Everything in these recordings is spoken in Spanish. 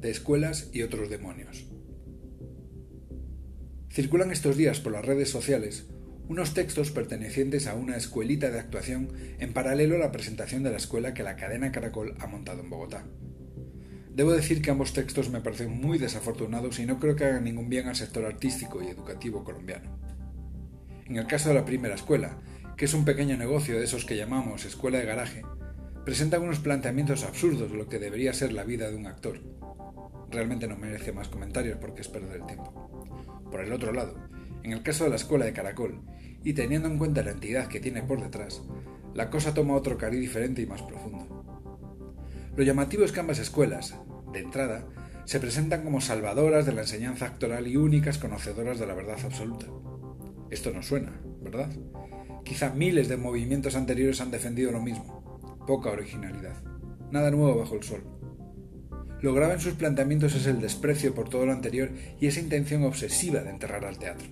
de escuelas y otros demonios. Circulan estos días por las redes sociales unos textos pertenecientes a una escuelita de actuación en paralelo a la presentación de la escuela que la cadena Caracol ha montado en Bogotá. Debo decir que ambos textos me parecen muy desafortunados y no creo que hagan ningún bien al sector artístico y educativo colombiano. En el caso de la primera escuela, que es un pequeño negocio de esos que llamamos escuela de garaje, presentan unos planteamientos absurdos de lo que debería ser la vida de un actor. Realmente no merece más comentarios porque es perder el tiempo. Por el otro lado, en el caso de la escuela de Caracol, y teniendo en cuenta la entidad que tiene por detrás, la cosa toma otro cariz diferente y más profundo. Lo llamativo es que ambas escuelas, de entrada, se presentan como salvadoras de la enseñanza actoral y únicas conocedoras de la verdad absoluta. Esto no suena, ¿verdad? Quizá miles de movimientos anteriores han defendido lo mismo. Poca originalidad. Nada nuevo bajo el sol. Lo grave en sus planteamientos es el desprecio por todo lo anterior y esa intención obsesiva de enterrar al teatro.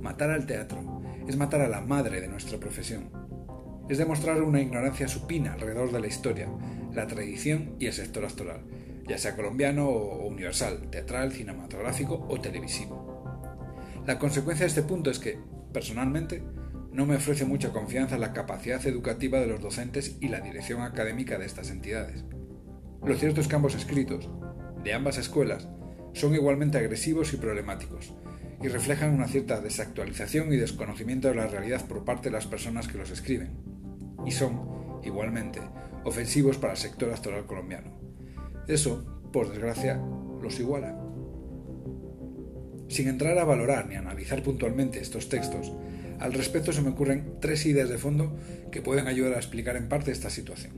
Matar al teatro es matar a la madre de nuestra profesión. Es demostrar una ignorancia supina alrededor de la historia, la tradición y el sector actoral, ya sea colombiano o universal, teatral, cinematográfico o televisivo. La consecuencia de este punto es que, personalmente, no me ofrece mucha confianza la capacidad educativa de los docentes y la dirección académica de estas entidades. Lo cierto es que ambos escritos, de ambas escuelas, son igualmente agresivos y problemáticos, y reflejan una cierta desactualización y desconocimiento de la realidad por parte de las personas que los escriben, y son, igualmente, ofensivos para el sector actoral colombiano. Eso, por desgracia, los iguala. Sin entrar a valorar ni analizar puntualmente estos textos, al respecto se me ocurren tres ideas de fondo que pueden ayudar a explicar en parte esta situación.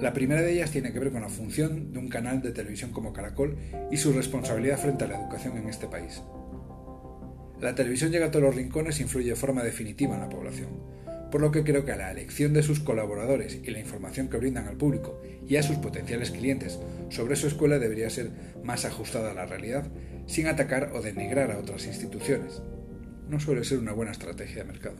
La primera de ellas tiene que ver con la función de un canal de televisión como Caracol y su responsabilidad frente a la educación en este país. La televisión llega a todos los rincones e influye de forma definitiva en la población, por lo que creo que la elección de sus colaboradores y la información que brindan al público y a sus potenciales clientes sobre su escuela debería ser más ajustada a la realidad, sin atacar o denigrar a otras instituciones no suele ser una buena estrategia de mercado.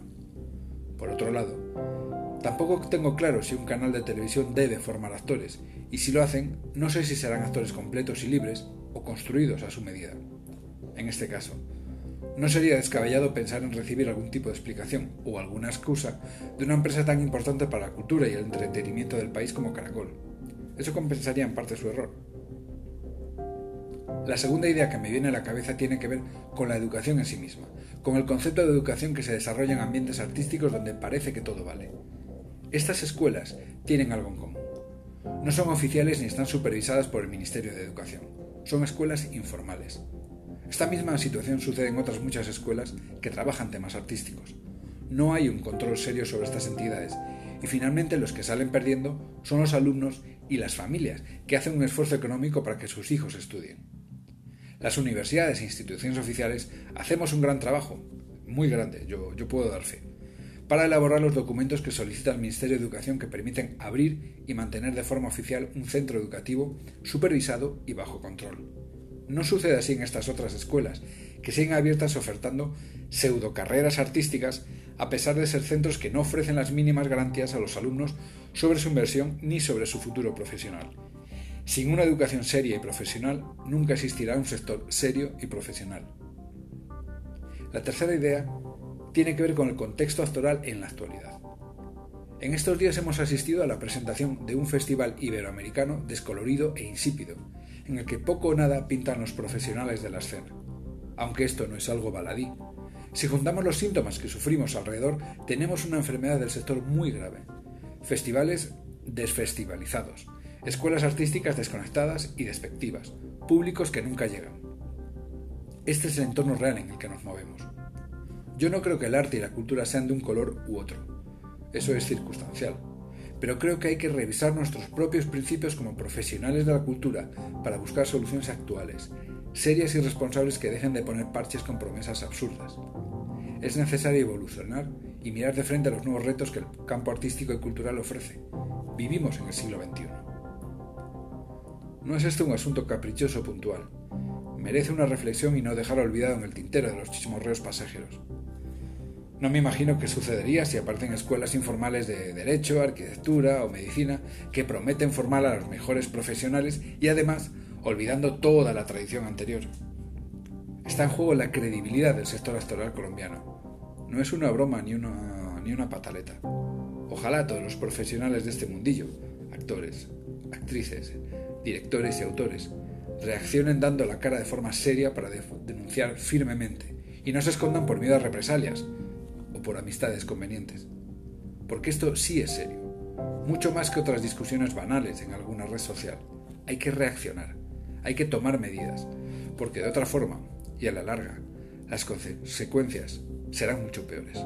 Por otro lado, tampoco tengo claro si un canal de televisión debe formar actores, y si lo hacen, no sé si serán actores completos y libres o construidos a su medida. En este caso, no sería descabellado pensar en recibir algún tipo de explicación o alguna excusa de una empresa tan importante para la cultura y el entretenimiento del país como Caracol. Eso compensaría en parte su error. La segunda idea que me viene a la cabeza tiene que ver con la educación en sí misma, con el concepto de educación que se desarrolla en ambientes artísticos donde parece que todo vale. Estas escuelas tienen algo en común. No son oficiales ni están supervisadas por el Ministerio de Educación. Son escuelas informales. Esta misma situación sucede en otras muchas escuelas que trabajan temas artísticos. No hay un control serio sobre estas entidades y finalmente los que salen perdiendo son los alumnos y las familias que hacen un esfuerzo económico para que sus hijos estudien. Las universidades e instituciones oficiales hacemos un gran trabajo, muy grande, yo, puedo dar fe, para elaborar los documentos que solicita el Ministerio de Educación que permiten abrir y mantener de forma oficial un centro educativo supervisado y bajo control. No sucede así en estas otras escuelas, que siguen abiertas ofertando pseudocarreras artísticas a pesar de ser centros que no ofrecen las mínimas garantías a los alumnos sobre su inversión ni sobre su futuro profesional sin una educación seria y profesional, nunca existirá un sector serio y profesional. La tercera idea tiene que ver con el contexto actoral en la actualidad. En estos días hemos asistido a la presentación de un festival iberoamericano descolorido e insípido, en el que poco o nada pintan los profesionales de la escena. Aunque esto no es algo baladí, si juntamos los síntomas que sufrimos alrededor, tenemos una enfermedad del sector muy grave. Festivales desfestivalizados, escuelas artísticas desconectadas y despectivas, públicos que nunca llegan. Este es el entorno real en el que nos movemos. Yo no creo que el arte y la cultura sean de un color u otro. Eso es circunstancial. Pero creo que hay que revisar nuestros propios principios como profesionales de la cultura para buscar soluciones actuales, serias y responsables que dejen de poner parches con promesas absurdas. Es necesario evolucionar y mirar de frente a los nuevos retos que el campo artístico y cultural ofrece. Vivimos en el siglo XXI. No es este un asunto caprichoso puntual. Merece una reflexión y no dejar olvidado en el tintero de los chismorreos pasajeros. No me imagino qué sucedería si aparecen escuelas informales de derecho, arquitectura o medicina que prometen formar a los mejores profesionales y además olvidando toda la tradición anterior. Está en juego la credibilidad del sector actoral colombiano. No es una broma ni una, ni una pataleta. Ojalá todos los profesionales de este mundillo, actores, actrices, directores y autores, reaccionen dando la cara de forma seria para denunciar firmemente y no se escondan por miedo a represalias o por amistades convenientes. Porque esto sí es serio, mucho más que otras discusiones banales en alguna red social. Hay que reaccionar, hay que tomar medidas, porque de otra forma, y a la larga, las consecuencias serán mucho peores.